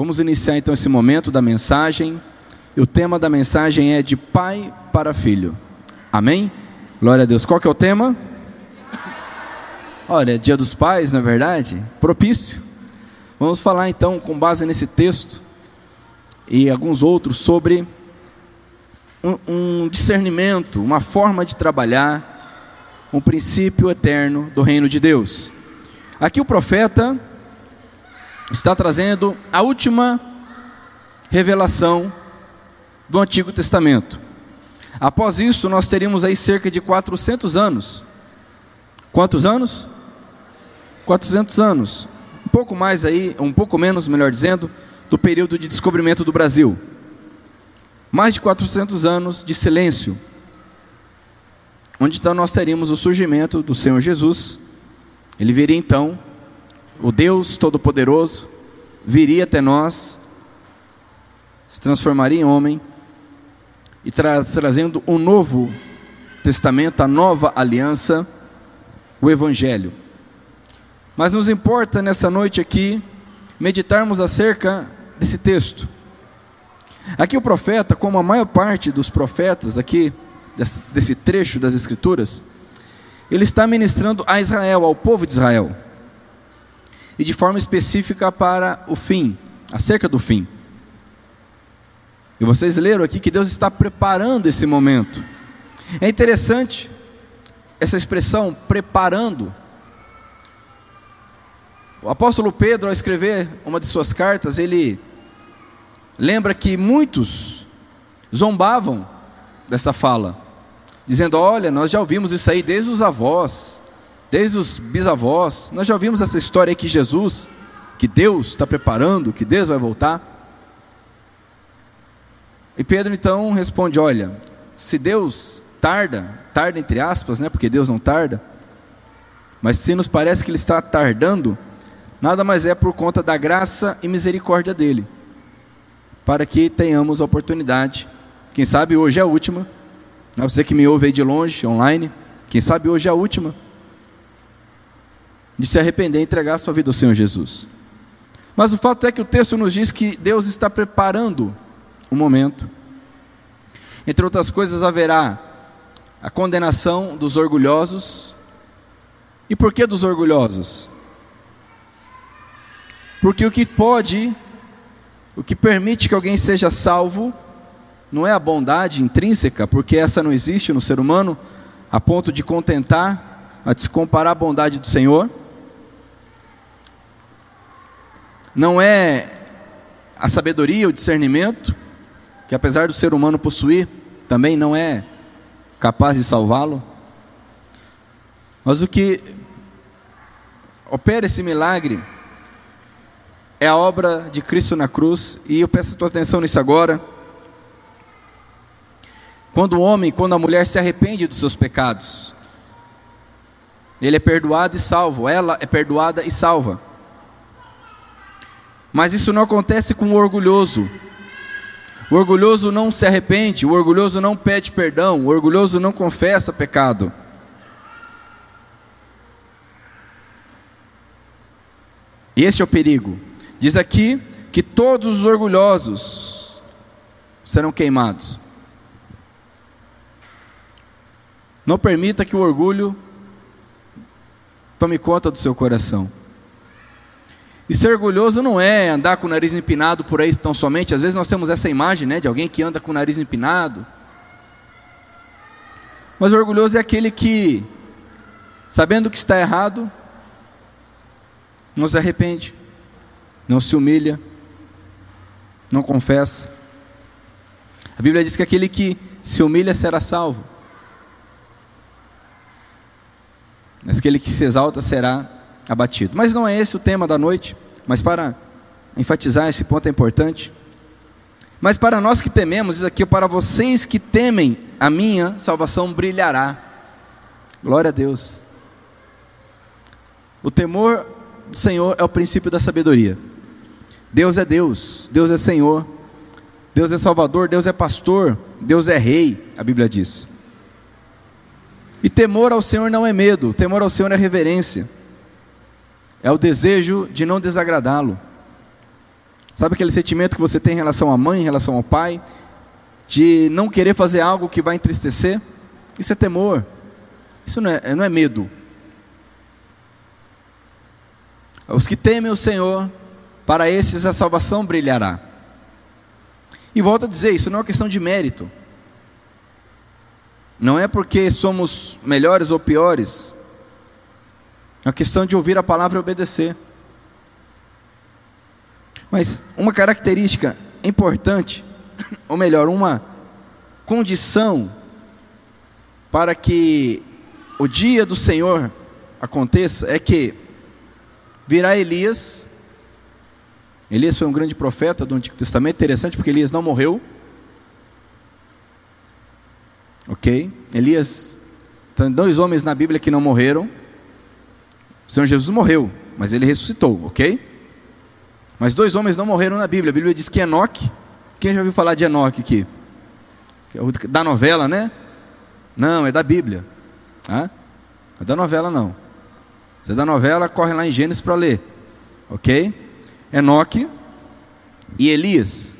Vamos iniciar então esse momento da mensagem. E o tema da mensagem é de pai para filho. Amém? Glória a Deus. Qual que é o tema? Olha, Dia dos Pais, na é verdade, propício. Vamos falar então, com base nesse texto e alguns outros, sobre um, um discernimento, uma forma de trabalhar, um princípio eterno do reino de Deus. Aqui o profeta está trazendo a última revelação do Antigo Testamento. Após isso, nós teríamos aí cerca de 400 anos. Quantos anos? 400 anos, um pouco mais aí, um pouco menos, melhor dizendo, do período de descobrimento do Brasil. Mais de 400 anos de silêncio, onde então nós teríamos o surgimento do Senhor Jesus. Ele viria então, o Deus Todo-Poderoso, viria até nós, se transformaria em homem e tra trazendo um novo testamento, a nova aliança, o Evangelho. Mas nos importa nessa noite aqui meditarmos acerca desse texto. Aqui o profeta, como a maior parte dos profetas aqui, desse, desse trecho das Escrituras, ele está ministrando a Israel, ao povo de Israel, e de forma específica para o fim, acerca do fim. E vocês leram aqui que Deus está preparando esse momento. É interessante essa expressão, preparando, o apóstolo Pedro, ao escrever uma de suas cartas, ele lembra que muitos zombavam dessa fala, dizendo: Olha, nós já ouvimos isso aí desde os avós, desde os bisavós, nós já ouvimos essa história aí que Jesus, que Deus está preparando, que Deus vai voltar. E Pedro então responde: Olha, se Deus tarda, tarda entre aspas, né, porque Deus não tarda, mas se nos parece que Ele está tardando, nada mais é por conta da graça e misericórdia dele, para que tenhamos a oportunidade, quem sabe hoje é a última, né, você que me ouve aí de longe, online, quem sabe hoje é a última, de se arrepender e entregar sua vida ao Senhor Jesus. Mas o fato é que o texto nos diz que Deus está preparando um momento. Entre outras coisas, haverá a condenação dos orgulhosos. E por que dos orgulhosos? Porque o que pode, o que permite que alguém seja salvo, não é a bondade intrínseca, porque essa não existe no ser humano, a ponto de contentar, a descomparar a bondade do Senhor. Não é a sabedoria, o discernimento, que apesar do ser humano possuir, também não é capaz de salvá-lo. Mas o que opera esse milagre é a obra de Cristo na cruz, e eu peço a tua atenção nisso agora. Quando o homem, quando a mulher se arrepende dos seus pecados, ele é perdoado e salvo, ela é perdoada e salva. Mas isso não acontece com o orgulhoso. O orgulhoso não se arrepende, o orgulhoso não pede perdão, o orgulhoso não confessa pecado. E este é o perigo. Diz aqui que todos os orgulhosos serão queimados. Não permita que o orgulho tome conta do seu coração. E ser orgulhoso não é andar com o nariz empinado por aí tão somente. Às vezes nós temos essa imagem né, de alguém que anda com o nariz empinado. Mas orgulhoso é aquele que, sabendo que está errado, não se arrepende não se humilha, não confessa. A Bíblia diz que aquele que se humilha será salvo, mas aquele que se exalta será abatido. Mas não é esse o tema da noite, mas para enfatizar esse ponto é importante. Mas para nós que tememos, diz aqui, para vocês que temem, a minha salvação brilhará. Glória a Deus. O temor do Senhor é o princípio da sabedoria. Deus é Deus, Deus é Senhor, Deus é Salvador, Deus é pastor, Deus é Rei, a Bíblia diz. E temor ao Senhor não é medo, temor ao Senhor é reverência, é o desejo de não desagradá-lo. Sabe aquele sentimento que você tem em relação à mãe, em relação ao pai? De não querer fazer algo que vai entristecer? Isso é temor. Isso não é, não é medo. Os que temem o Senhor, para esses a salvação brilhará. E volto a dizer, isso não é uma questão de mérito. Não é porque somos melhores ou piores. É uma questão de ouvir a palavra e obedecer. Mas uma característica importante, ou melhor, uma condição para que o dia do Senhor aconteça é que virá Elias. Elias foi um grande profeta do Antigo Testamento, interessante porque Elias não morreu. Ok? Elias, tem dois homens na Bíblia que não morreram. O Senhor Jesus morreu, mas ele ressuscitou, ok? Mas dois homens não morreram na Bíblia. A Bíblia diz que Enoque, quem já ouviu falar de Enoque aqui? É da novela, né? Não, é da Bíblia. É da novela, não. Se é da novela, corre lá em Gênesis para ler. Ok? Enoque e Elias.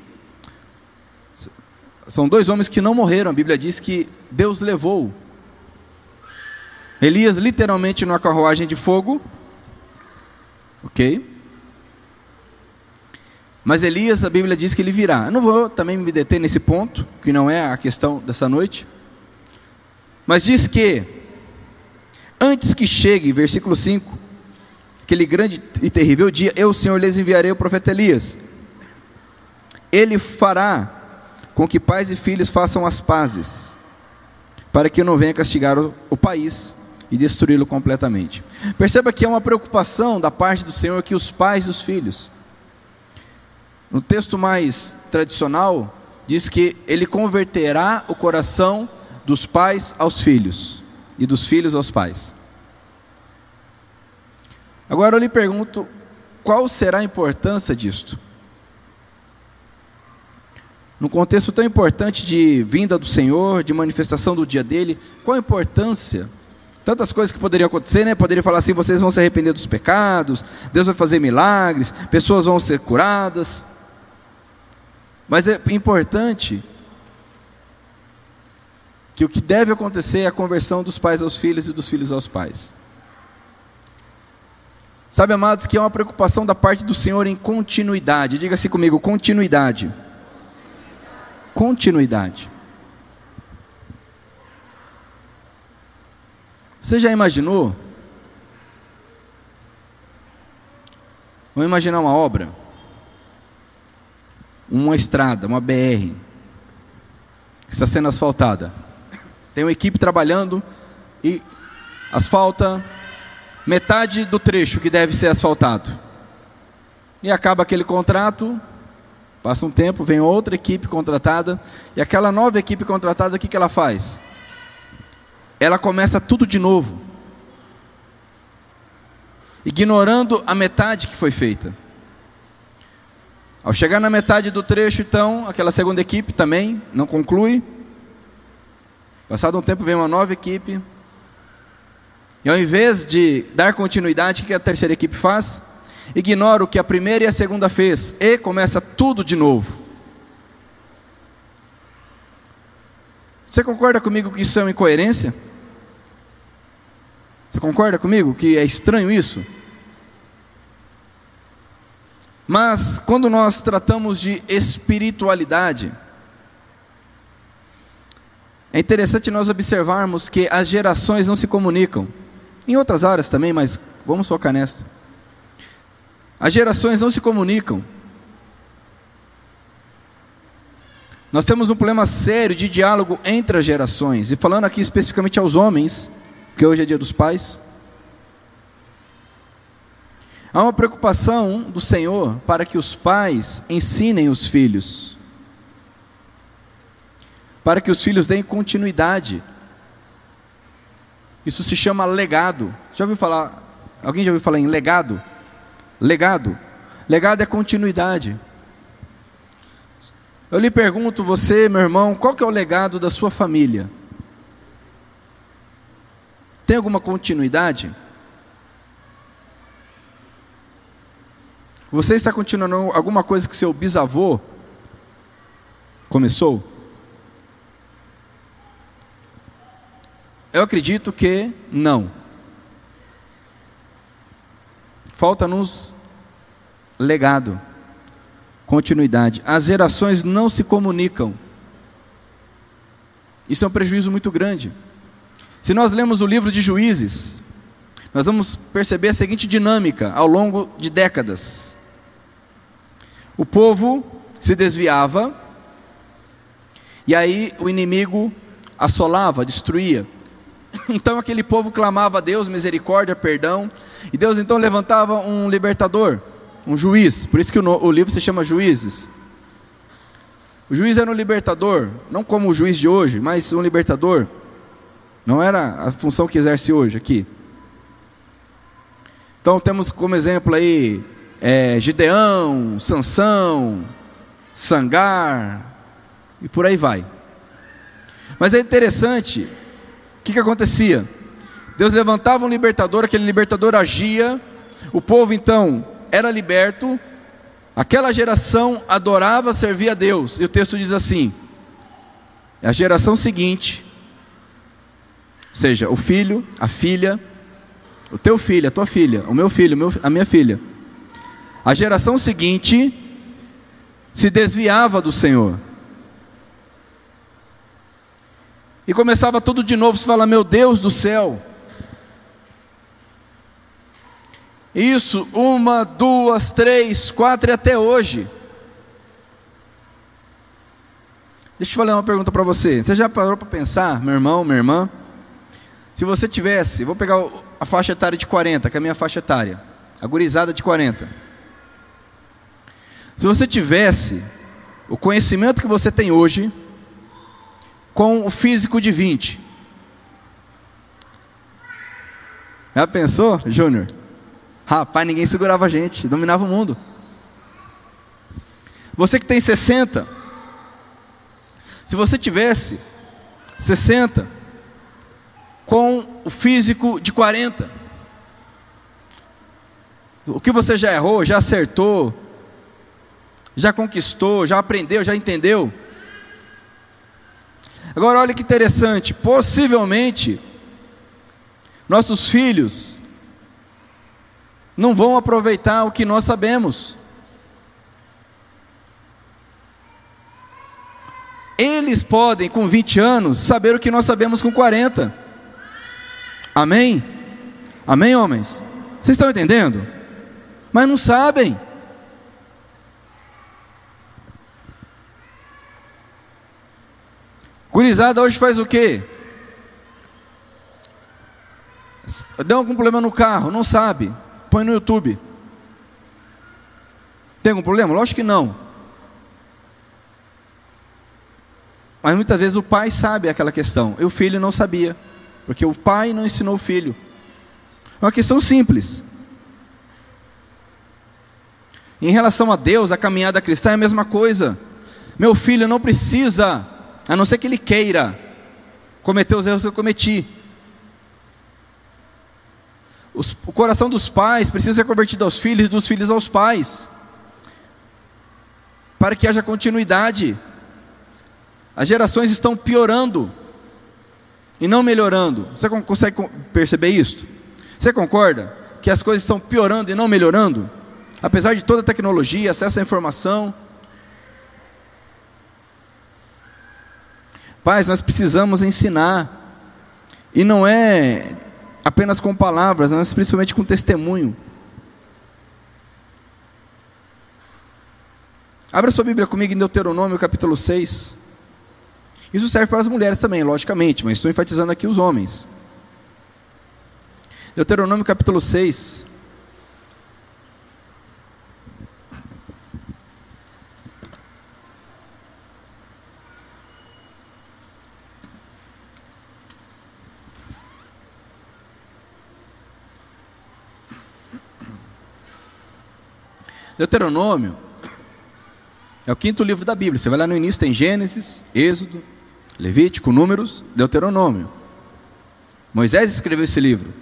São dois homens que não morreram. A Bíblia diz que Deus levou. Elias, literalmente, numa carruagem de fogo. Ok? Mas Elias, a Bíblia diz que ele virá. Eu não vou também me deter nesse ponto, que não é a questão dessa noite. Mas diz que, antes que chegue, versículo 5, aquele grande e terrível dia, eu, Senhor, lhes enviarei o profeta Elias. Ele fará com que pais e filhos façam as pazes, para que eu não venha castigar o, o país e destruí-lo completamente. Perceba que é uma preocupação da parte do Senhor que os pais e os filhos no texto mais tradicional, diz que ele converterá o coração dos pais aos filhos e dos filhos aos pais. Agora eu lhe pergunto, qual será a importância disto? No contexto tão importante de vinda do Senhor, de manifestação do dia dele, qual a importância? Tantas coisas que poderiam acontecer, né? Poderia falar assim: vocês vão se arrepender dos pecados, Deus vai fazer milagres, pessoas vão ser curadas. Mas é importante que o que deve acontecer é a conversão dos pais aos filhos e dos filhos aos pais. Sabe, amados, que é uma preocupação da parte do Senhor em continuidade. Diga assim comigo: continuidade. Continuidade. Você já imaginou? Vamos imaginar uma obra uma estrada, uma BR, que está sendo asfaltada. Tem uma equipe trabalhando e asfalta metade do trecho que deve ser asfaltado. E acaba aquele contrato, passa um tempo, vem outra equipe contratada, e aquela nova equipe contratada, o que, que ela faz? Ela começa tudo de novo, ignorando a metade que foi feita. Ao chegar na metade do trecho, então, aquela segunda equipe também não conclui. Passado um tempo, vem uma nova equipe. E ao invés de dar continuidade, o que a terceira equipe faz? Ignora o que a primeira e a segunda fez e começa tudo de novo. Você concorda comigo que isso é uma incoerência? Você concorda comigo que é estranho isso? Mas quando nós tratamos de espiritualidade, é interessante nós observarmos que as gerações não se comunicam. Em outras áreas também, mas vamos focar nessa. As gerações não se comunicam. Nós temos um problema sério de diálogo entre as gerações. E falando aqui especificamente aos homens, que hoje é dia dos pais. Há uma preocupação do Senhor para que os pais ensinem os filhos, para que os filhos deem continuidade. Isso se chama legado. Já ouviu falar? Alguém já ouviu falar em legado? Legado. Legado é continuidade. Eu lhe pergunto, você, meu irmão, qual que é o legado da sua família? Tem alguma continuidade? Você está continuando alguma coisa que seu bisavô começou? Eu acredito que não. Falta-nos legado, continuidade. As gerações não se comunicam. Isso é um prejuízo muito grande. Se nós lemos o livro de Juízes, nós vamos perceber a seguinte dinâmica ao longo de décadas. O povo se desviava, e aí o inimigo assolava, destruía. Então aquele povo clamava a Deus misericórdia, perdão, e Deus então levantava um libertador, um juiz. Por isso que o, livro se chama Juízes. O juiz era um libertador, não como o juiz de hoje, mas um libertador. Não era a função que exerce hoje aqui. Então temos como exemplo aí é, Gideão, Sansão, Sangar e por aí vai. Mas é interessante o que, que acontecia? Deus levantava um libertador, aquele libertador agia, o povo então era liberto, aquela geração adorava, servia a Deus, e o texto diz assim: a geração seguinte, ou seja, o filho, a filha, o teu filho, a tua filha, o meu filho, a minha filha, a geração seguinte se desviava do Senhor. E começava tudo de novo, você fala, meu Deus do céu. Isso, uma, duas, três, quatro e até hoje. Deixa eu fazer uma pergunta para você. Você já parou para pensar, meu irmão, minha irmã? Se você tivesse, vou pegar a faixa etária de 40, que é a minha faixa etária, a gurizada de 40. Se você tivesse o conhecimento que você tem hoje, com o físico de 20. Já pensou, Júnior? Rapaz, ninguém segurava a gente, dominava o mundo. Você que tem 60, se você tivesse 60 com o físico de 40, o que você já errou, já acertou, já conquistou, já aprendeu, já entendeu, Agora olha que interessante, possivelmente nossos filhos não vão aproveitar o que nós sabemos. Eles podem, com 20 anos, saber o que nós sabemos com 40. Amém? Amém, homens? Vocês estão entendendo? Mas não sabem. Gurizada hoje faz o quê? Deu algum problema no carro, não sabe. Põe no YouTube. Tem algum problema? Lógico que não. Mas muitas vezes o pai sabe aquela questão, e o filho não sabia, porque o pai não ensinou o filho. É uma questão simples. Em relação a Deus, a caminhada cristã é a mesma coisa. Meu filho não precisa a não ser que ele queira cometer os erros que eu cometi. Os, o coração dos pais precisa ser convertido aos filhos e dos filhos aos pais, para que haja continuidade. As gerações estão piorando e não melhorando. Você consegue perceber isso? Você concorda que as coisas estão piorando e não melhorando? Apesar de toda a tecnologia, acesso à informação, Pais, nós precisamos ensinar. E não é apenas com palavras, mas principalmente com testemunho. Abra sua Bíblia comigo em Deuteronômio capítulo 6. Isso serve para as mulheres também, logicamente, mas estou enfatizando aqui os homens. Deuteronômio capítulo 6. Deuteronômio é o quinto livro da Bíblia. Você vai lá no início, tem Gênesis, Êxodo, Levítico, Números, Deuteronômio. Moisés escreveu esse livro.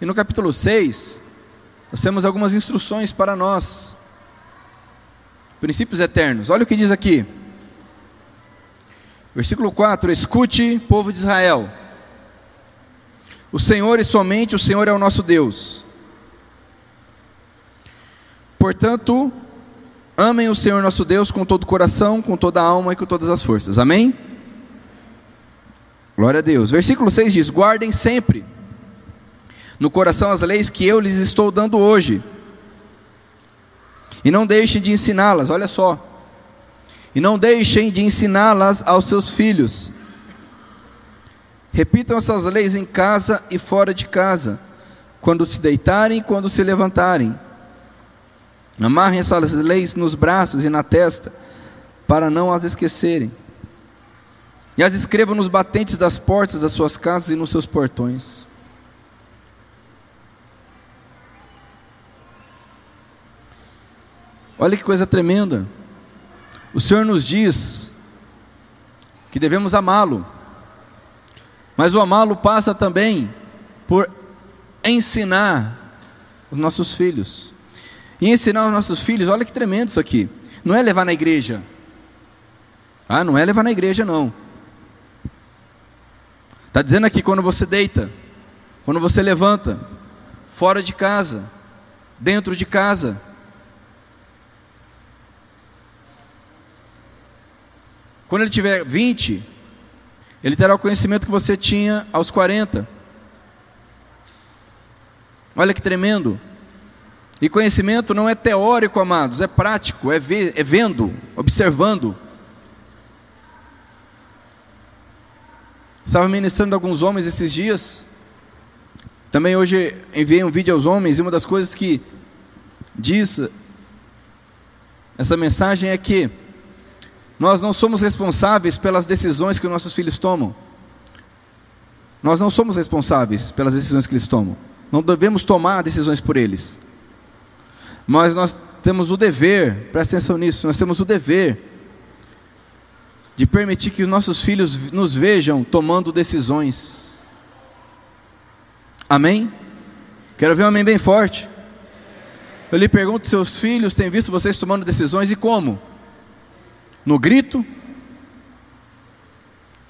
E no capítulo 6, nós temos algumas instruções para nós. Princípios eternos. Olha o que diz aqui. Versículo 4: Escute, povo de Israel. O Senhor e somente o Senhor é o nosso Deus. Portanto, amem o Senhor nosso Deus com todo o coração, com toda a alma e com todas as forças. Amém? Glória a Deus. Versículo 6 diz: Guardem sempre no coração as leis que eu lhes estou dando hoje. E não deixem de ensiná-las, olha só. E não deixem de ensiná-las aos seus filhos. Repitam essas leis em casa e fora de casa, quando se deitarem e quando se levantarem. Amarrem essas leis nos braços e na testa, para não as esquecerem. E as escrevam nos batentes das portas das suas casas e nos seus portões. Olha que coisa tremenda. O Senhor nos diz que devemos amá-lo, mas o amá-lo passa também por ensinar os nossos filhos. E ensinar os nossos filhos, olha que tremendo isso aqui. Não é levar na igreja. Ah, não é levar na igreja, não. Está dizendo aqui quando você deita, quando você levanta, fora de casa, dentro de casa. Quando ele tiver 20, ele terá o conhecimento que você tinha aos 40. Olha que tremendo. E conhecimento não é teórico, amados, é prático, é, é vendo, observando. Estava ministrando alguns homens esses dias. Também hoje enviei um vídeo aos homens, e uma das coisas que diz essa mensagem é que nós não somos responsáveis pelas decisões que nossos filhos tomam. Nós não somos responsáveis pelas decisões que eles tomam. Não devemos tomar decisões por eles. Mas nós temos o dever, presta atenção nisso, nós temos o dever de permitir que os nossos filhos nos vejam tomando decisões. Amém? Quero ver um amém bem forte. Eu lhe pergunto: seus filhos têm visto vocês tomando decisões e como? No grito?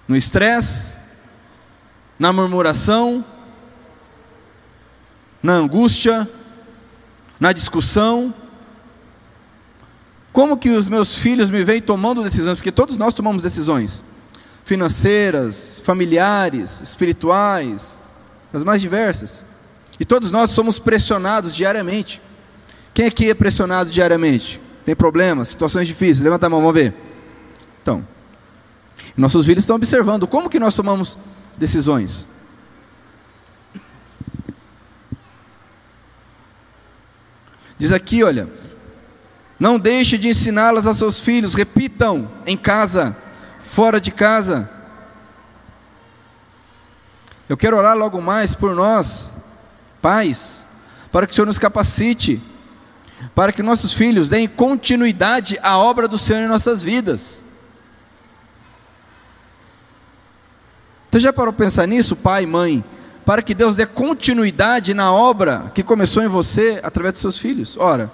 No estresse? Na murmuração? Na angústia? na discussão. Como que os meus filhos me veem tomando decisões? Porque todos nós tomamos decisões financeiras, familiares, espirituais, as mais diversas. E todos nós somos pressionados diariamente. Quem aqui é pressionado diariamente? Tem problemas, situações difíceis? Levanta a mão, vamos ver. Então, nossos filhos estão observando como que nós tomamos decisões. Diz aqui, olha, não deixe de ensiná-las a seus filhos, repitam em casa, fora de casa. Eu quero orar logo mais por nós, pais, para que o Senhor nos capacite, para que nossos filhos deem continuidade à obra do Senhor em nossas vidas. Você já parou para pensar nisso, pai e mãe? para que Deus dê continuidade na obra que começou em você através de seus filhos. Ora,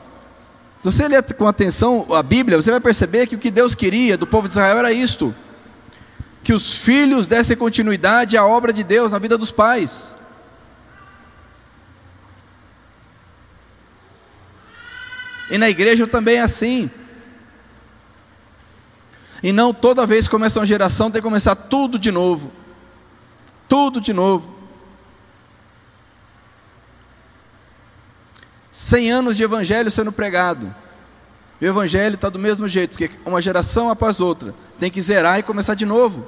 se você ler com atenção a Bíblia, você vai perceber que o que Deus queria do povo de Israel era isto: que os filhos dessem continuidade à obra de Deus na vida dos pais. E na igreja também é assim. E não toda vez que começa uma geração tem que começar tudo de novo. Tudo de novo. 100 anos de evangelho sendo pregado. E o evangelho está do mesmo jeito, porque uma geração após outra tem que zerar e começar de novo.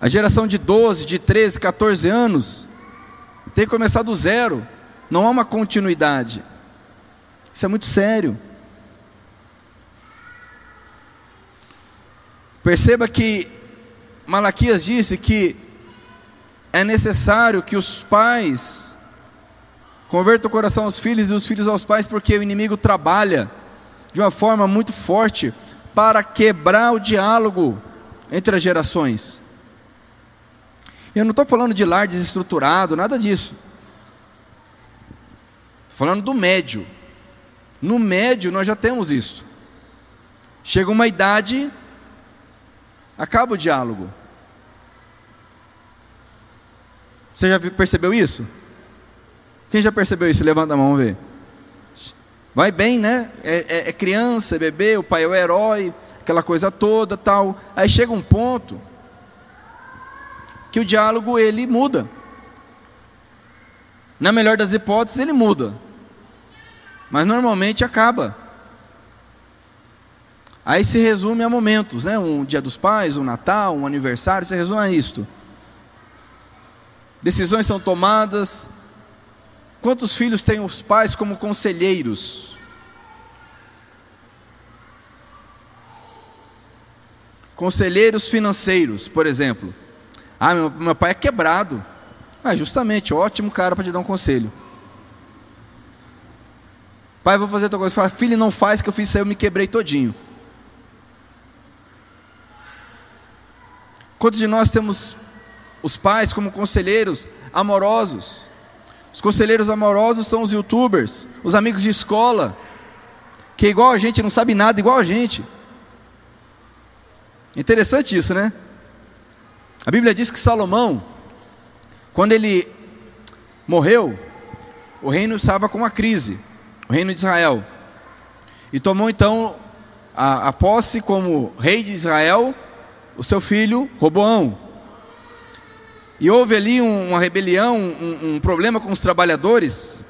A geração de 12, de 13, 14 anos tem que começar do zero. Não há uma continuidade. Isso é muito sério. Perceba que Malaquias disse que é necessário que os pais convertam o coração aos filhos e os filhos aos pais, porque o inimigo trabalha de uma forma muito forte para quebrar o diálogo entre as gerações. Eu não estou falando de lar desestruturado, nada disso. Estou falando do médio. No médio nós já temos isso. Chega uma idade, acaba o diálogo. Você já percebeu isso? Quem já percebeu isso? Levanta a mão, vamos ver. Vai bem, né? É, é, é, criança, é bebê, o pai é o herói, aquela coisa toda, tal. Aí chega um ponto que o diálogo ele muda. Na melhor das hipóteses, ele muda. Mas normalmente acaba. Aí se resume a momentos, né? Um dia dos pais, um Natal, um aniversário, se resume a isto. Decisões são tomadas. Quantos filhos têm os pais como conselheiros? Conselheiros financeiros, por exemplo. Ah, meu, meu pai é quebrado. Ah, justamente, ótimo cara para te dar um conselho. Pai, vou fazer outra coisa. Fala, filho, não faz que eu fiz isso aí, eu me quebrei todinho. Quantos de nós temos os pais como conselheiros amorosos? Os conselheiros amorosos são os youtubers, os amigos de escola, que igual a gente, não sabe nada igual a gente. Interessante isso, né? A Bíblia diz que Salomão, quando ele morreu, o reino estava com uma crise, o reino de Israel. E tomou então a, a posse como rei de Israel o seu filho Roboão. E houve ali um, uma rebelião, um, um problema com os trabalhadores.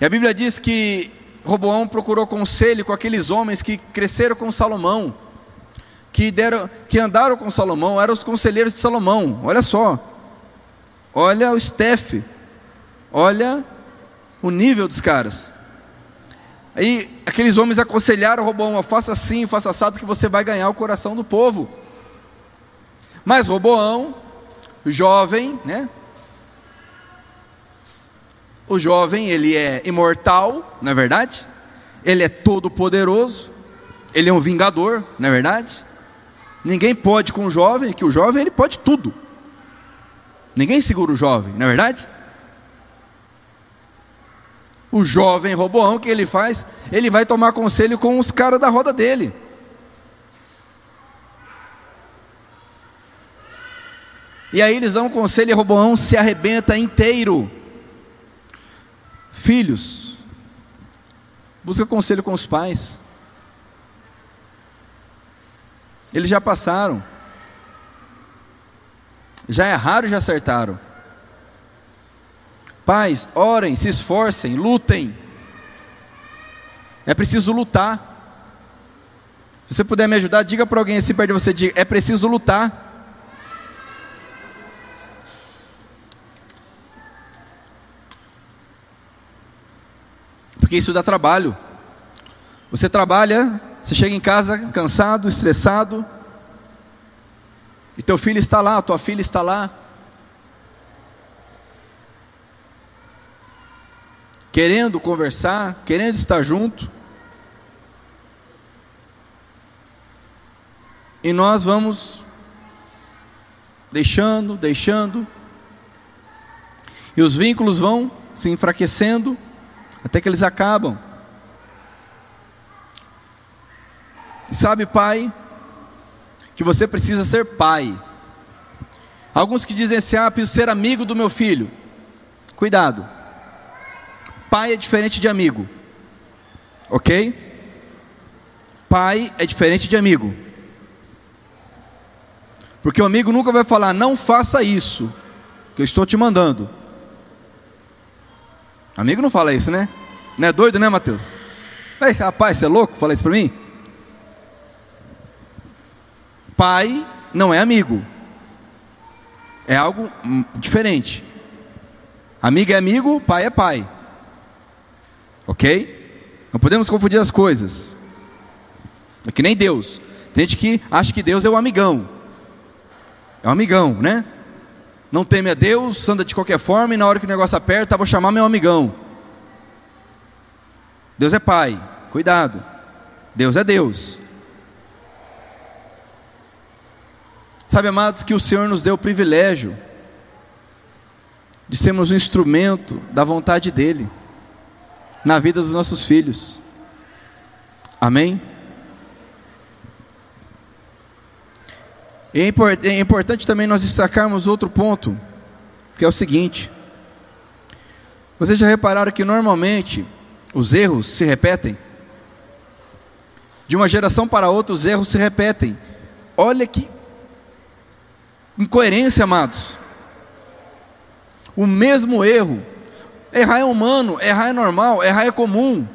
E a Bíblia diz que Roboão procurou conselho com aqueles homens que cresceram com Salomão, que, deram, que andaram com Salomão, eram os conselheiros de Salomão. Olha só, olha o Steph, olha o nível dos caras. Aí aqueles homens aconselharam Roboão: faça assim, faça assado, que você vai ganhar o coração do povo. Mas Roboão, jovem, né? O jovem, ele é imortal, não é verdade? Ele é todo poderoso, ele é um vingador, não é verdade? Ninguém pode com o jovem, que o jovem ele pode tudo. Ninguém segura o jovem, não é verdade? O jovem Roboão, o que ele faz? Ele vai tomar conselho com os caras da roda dele. E aí eles dão um conselho e Roboão se arrebenta inteiro. Filhos, busca conselho com os pais. Eles já passaram. Já erraram já acertaram. Pais, orem, se esforcem, lutem. É preciso lutar. Se você puder me ajudar, diga para alguém assim perto de você: diga, é preciso lutar. Porque isso dá trabalho. Você trabalha, você chega em casa cansado, estressado, e teu filho está lá, tua filha está lá, querendo conversar, querendo estar junto, e nós vamos deixando, deixando, e os vínculos vão se enfraquecendo, até que eles acabam. E sabe, pai, que você precisa ser pai. Alguns que dizem assim: ah, preciso ser amigo do meu filho. Cuidado. Pai é diferente de amigo. Ok? Pai é diferente de amigo. Porque o amigo nunca vai falar, não faça isso, que eu estou te mandando. Amigo não fala isso, né? Não é doido, né, Mateus? Ei, rapaz, você é louco? Fala isso para mim. Pai não é amigo. É algo hum, diferente. Amigo é amigo, pai é pai. Ok? Não podemos confundir as coisas. É que nem Deus. Tem gente que acha que Deus é o amigão. É o amigão, né? Não teme a Deus, anda de qualquer forma e na hora que o negócio aperta, vou chamar meu amigão. Deus é Pai, cuidado. Deus é Deus. Sabe, amados, que o Senhor nos deu o privilégio de sermos um instrumento da vontade dEle na vida dos nossos filhos. Amém? É, é importante também nós destacarmos outro ponto, que é o seguinte: vocês já repararam que normalmente os erros se repetem? De uma geração para outra, os erros se repetem. Olha que incoerência, amados. O mesmo erro. Errar é humano, errar é normal, errar é comum.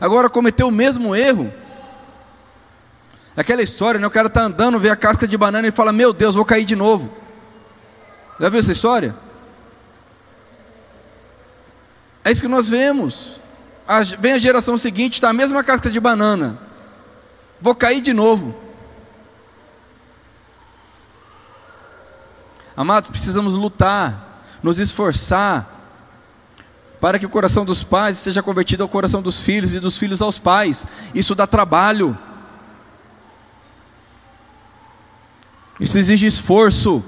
Agora, cometer o mesmo erro. Aquela história, né? O cara está andando, vê a casca de banana e fala: Meu Deus, vou cair de novo. Já viu essa história? É isso que nós vemos. A, vem a geração seguinte, está a mesma casca de banana. Vou cair de novo. Amados, precisamos lutar, nos esforçar, para que o coração dos pais seja convertido ao coração dos filhos e dos filhos aos pais. Isso dá trabalho. Isso exige esforço,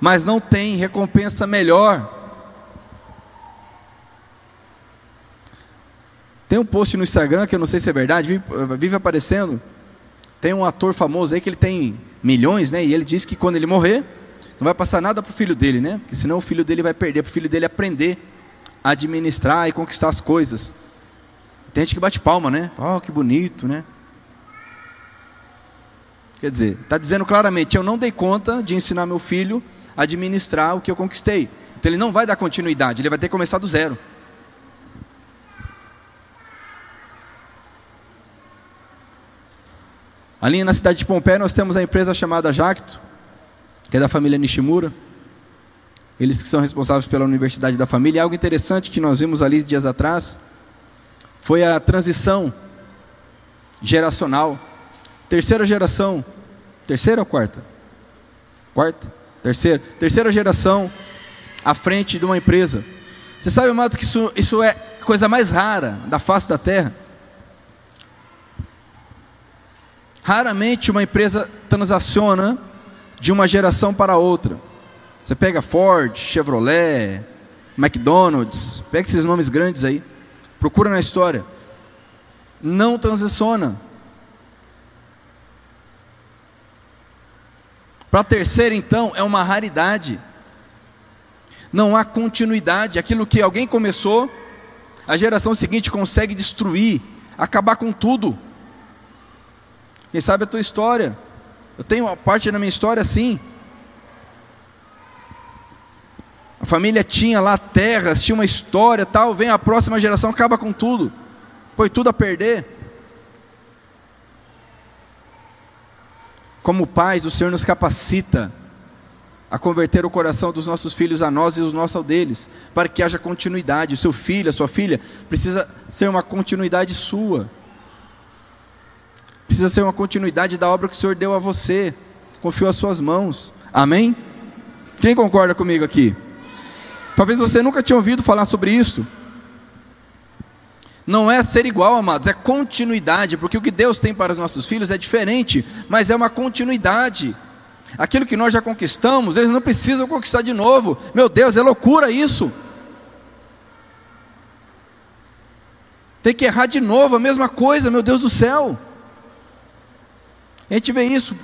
mas não tem recompensa melhor. Tem um post no Instagram que eu não sei se é verdade, vive, aparecendo. Tem um ator famoso aí que ele tem milhões, né? E ele diz que quando ele morrer, não vai passar nada para o filho dele, né? Porque senão o filho dele vai perder, para o filho dele aprender a administrar e conquistar as coisas. Tem gente que bate palma, né? Oh, que bonito, né? Quer dizer, está dizendo claramente: eu não dei conta de ensinar meu filho a administrar o que eu conquistei. Então ele não vai dar continuidade, ele vai ter que começar do zero. Ali na cidade de Pompeia nós temos a empresa chamada Jacto, que é da família Nishimura. Eles que são responsáveis pela Universidade da Família. E algo interessante que nós vimos ali dias atrás foi a transição geracional. Terceira geração. Terceira ou quarta? Quarta? Terceira. Terceira geração à frente de uma empresa. Você sabe, amados, que isso, isso é a coisa mais rara da face da terra. Raramente uma empresa transaciona de uma geração para outra. Você pega Ford, Chevrolet, McDonald's, pega esses nomes grandes aí, procura na história. Não transiciona. Para a terceira, então, é uma raridade. Não há continuidade. Aquilo que alguém começou, a geração seguinte consegue destruir, acabar com tudo. Quem sabe a tua história. Eu tenho uma parte da minha história assim. A família tinha lá terras, tinha uma história tal, vem a próxima geração, acaba com tudo. Foi tudo a perder. Como pais, o Senhor nos capacita a converter o coração dos nossos filhos a nós e os nossos ao deles, para que haja continuidade. O seu filho, a sua filha, precisa ser uma continuidade sua. Precisa ser uma continuidade da obra que o Senhor deu a você, confiou às suas mãos. Amém? Quem concorda comigo aqui? Talvez você nunca tinha ouvido falar sobre isso. Não é ser igual, amados, é continuidade, porque o que Deus tem para os nossos filhos é diferente, mas é uma continuidade. Aquilo que nós já conquistamos, eles não precisam conquistar de novo. Meu Deus, é loucura isso. Tem que errar de novo, a mesma coisa, meu Deus do céu. A gente vê isso,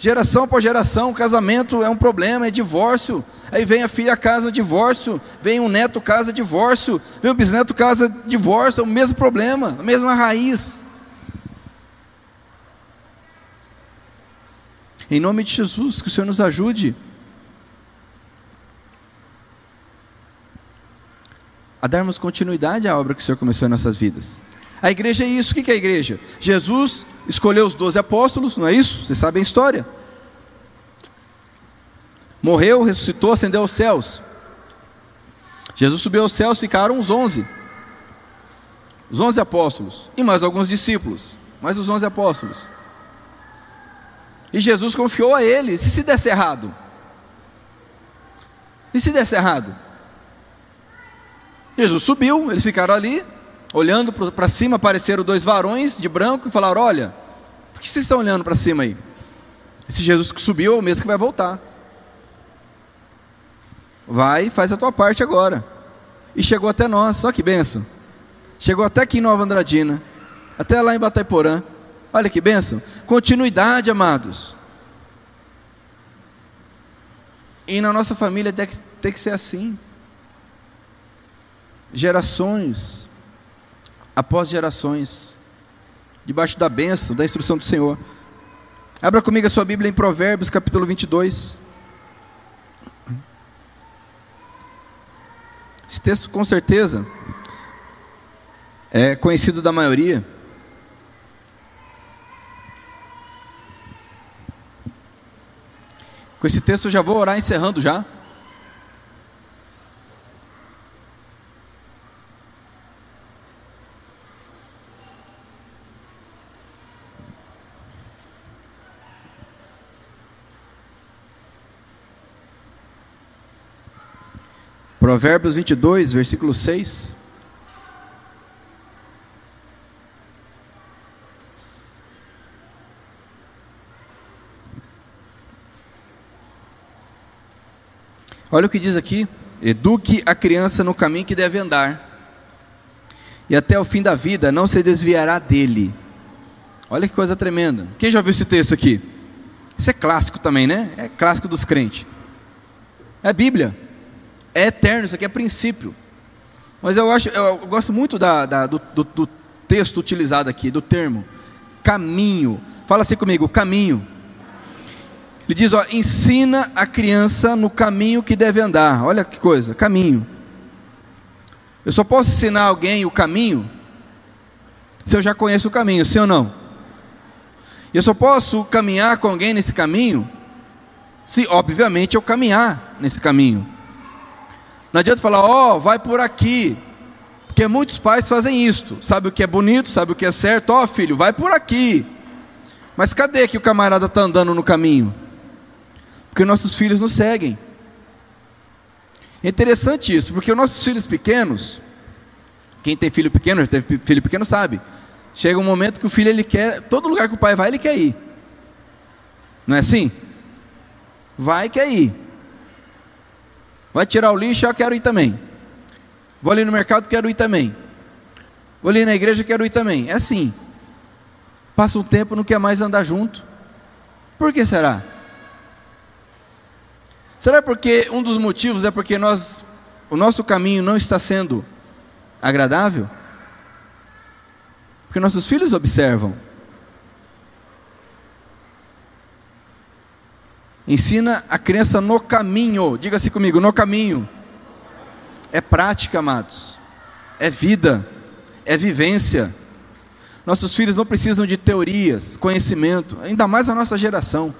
geração por geração, casamento é um problema, é divórcio. Aí vem a filha casa divórcio, vem um neto casa divórcio, vem o bisneto casa divórcio, é o mesmo problema, a mesma raiz. Em nome de Jesus, que o Senhor nos ajude a darmos continuidade à obra que o Senhor começou em nossas vidas. A igreja é isso. O que é a igreja? Jesus escolheu os doze apóstolos, não é isso? Vocês sabem a história. Morreu, ressuscitou, ascendeu aos céus. Jesus subiu aos céus, ficaram os onze. Os onze apóstolos. E mais alguns discípulos. Mais os onze apóstolos. E Jesus confiou a eles. E se desse errado? E se desse errado? Jesus subiu, eles ficaram ali, olhando para cima, apareceram dois varões de branco e falaram: Olha, por que vocês estão olhando para cima aí? Esse Jesus que subiu é o mesmo que vai voltar. Vai, faz a tua parte agora. E chegou até nós, olha que benção. Chegou até aqui em Nova Andradina, até lá em Bataiporã. Olha que benção. Continuidade, amados. E na nossa família tem que, tem que ser assim. Gerações após gerações, debaixo da bênção, da instrução do Senhor. Abra comigo a sua Bíblia em Provérbios, capítulo 22. Esse texto, com certeza, é conhecido da maioria. Com esse texto eu já vou orar encerrando já. Provérbios 22, versículo 6. Olha o que diz aqui: eduque a criança no caminho que deve andar, e até o fim da vida não se desviará dele. Olha que coisa tremenda. Quem já viu esse texto aqui? Isso é clássico também, né? É clássico dos crentes. É Bíblia. É eterno, isso aqui é princípio. Mas eu, acho, eu gosto muito da, da, do, do, do texto utilizado aqui, do termo caminho. Fala assim comigo, caminho. Ele diz: ó, ensina a criança no caminho que deve andar. Olha que coisa, caminho. Eu só posso ensinar alguém o caminho se eu já conheço o caminho, sim ou não? Eu só posso caminhar com alguém nesse caminho se, obviamente, eu caminhar nesse caminho. Não adianta falar, ó, oh, vai por aqui. Porque muitos pais fazem isto. Sabe o que é bonito, sabe o que é certo? Ó, oh, filho, vai por aqui. Mas cadê que o camarada está andando no caminho? Porque nossos filhos nos seguem. É interessante isso, porque os nossos filhos pequenos, quem tem filho pequeno, teve filho pequeno sabe. Chega um momento que o filho ele quer, todo lugar que o pai vai, ele quer ir. Não é assim? Vai quer ir. Vai tirar o lixo, eu quero ir também. Vou ali no mercado, quero ir também. Vou ali na igreja, quero ir também. É assim. Passa um tempo, não quer mais andar junto. Por que será? Será porque um dos motivos é porque nós, o nosso caminho não está sendo agradável? Porque nossos filhos observam. Ensina a criança no caminho. Diga-se comigo, no caminho. É prática, amados. É vida. É vivência. Nossos filhos não precisam de teorias, conhecimento, ainda mais a nossa geração.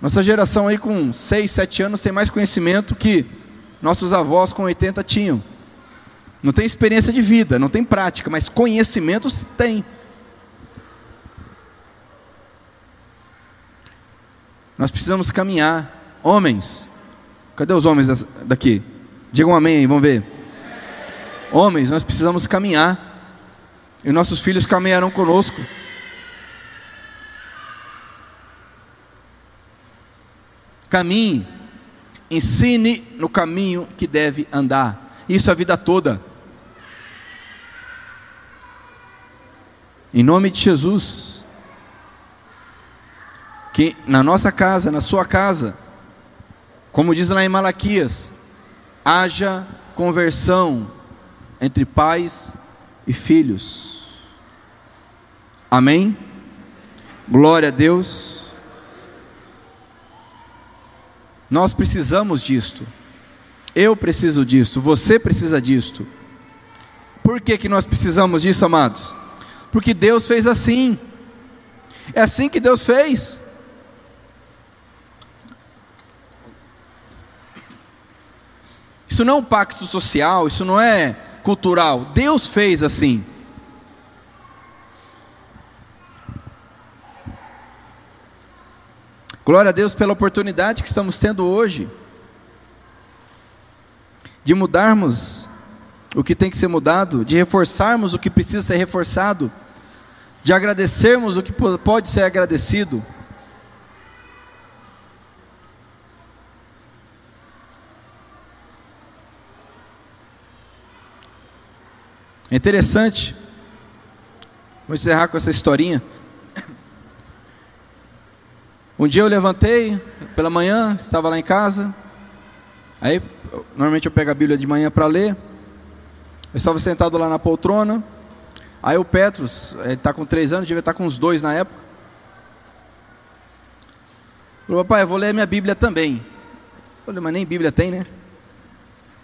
Nossa geração aí com 6, 7 anos tem mais conhecimento que nossos avós com 80 tinham. Não tem experiência de vida, não tem prática, mas conhecimentos tem. Nós precisamos caminhar. Homens, cadê os homens daqui? Digam um amém aí, vamos ver. Homens, nós precisamos caminhar. E nossos filhos caminharão conosco. Caminhe, ensine no caminho que deve andar. Isso a vida toda. Em nome de Jesus. Que na nossa casa, na sua casa, como diz lá em Malaquias, haja conversão entre pais e filhos. Amém? Glória a Deus. Nós precisamos disto. Eu preciso disto, você precisa disto. Por que, que nós precisamos disso, amados? Porque Deus fez assim. É assim que Deus fez. Isso não é um pacto social, isso não é cultural. Deus fez assim. Glória a Deus pela oportunidade que estamos tendo hoje de mudarmos o que tem que ser mudado, de reforçarmos o que precisa ser reforçado, de agradecermos o que pode ser agradecido. É interessante, vou encerrar com essa historinha. Um dia eu levantei pela manhã, estava lá em casa. Aí, normalmente eu pego a Bíblia de manhã para ler. Eu estava sentado lá na poltrona. Aí o Petros, ele está com três anos, devia estar tá com uns dois na época. Falou, papai, eu vou ler minha Bíblia também. Eu falei, mas nem Bíblia tem, né?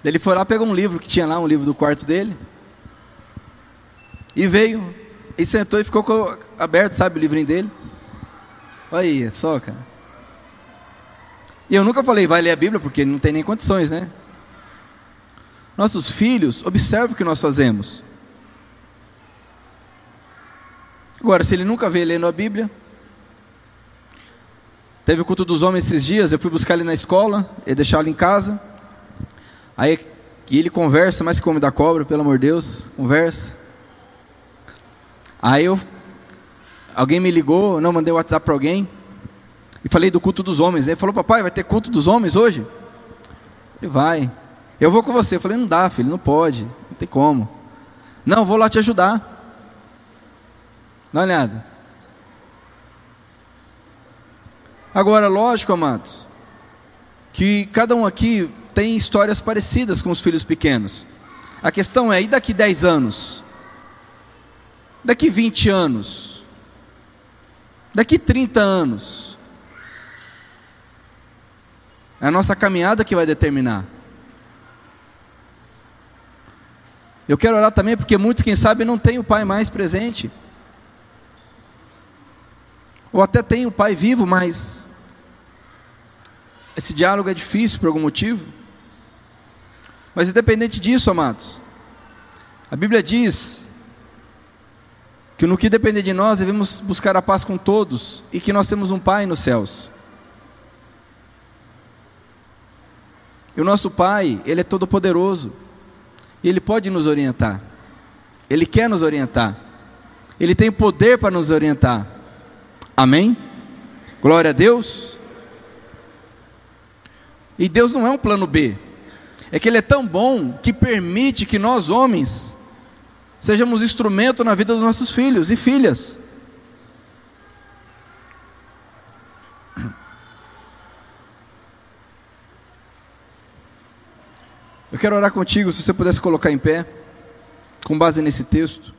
Ele foi lá, pegou um livro que tinha lá, um livro do quarto dele. E veio, e sentou e ficou aberto, sabe, o livrinho dele. Olha aí, só, cara. E eu nunca falei, vai ler a Bíblia, porque não tem nem condições, né? Nossos filhos, observe o que nós fazemos. Agora, se ele nunca vê lendo a Bíblia, teve o culto dos homens esses dias, eu fui buscar ele na escola, e deixar ele em casa. Aí ele conversa, mais que come da cobra, pelo amor de Deus, conversa. Aí eu alguém me ligou, não mandei WhatsApp para alguém e falei do culto dos homens. Ele falou: "Papai, vai ter culto dos homens hoje?" Ele vai. Eu vou com você. Eu falei: "Não dá, filho, não pode. Não tem como." Não, vou lá te ajudar. Dá uma olhada. Agora, lógico, amados, que cada um aqui tem histórias parecidas com os filhos pequenos. A questão é, e daqui 10 anos? Daqui 20 anos? Daqui 30 anos? É a nossa caminhada que vai determinar. Eu quero orar também porque muitos, quem sabe, não têm o pai mais presente. Ou até tem o pai vivo, mas esse diálogo é difícil por algum motivo. Mas independente disso, amados, a Bíblia diz que no que depender de nós devemos buscar a paz com todos e que nós temos um Pai nos céus. E o nosso Pai, Ele é todo poderoso. E Ele pode nos orientar. Ele quer nos orientar. Ele tem poder para nos orientar. Amém? Glória a Deus. E Deus não é um plano B. É que Ele é tão bom que permite que nós, homens, sejamos instrumento na vida dos nossos filhos e filhas. Eu quero orar contigo, se você pudesse colocar em pé, com base nesse texto.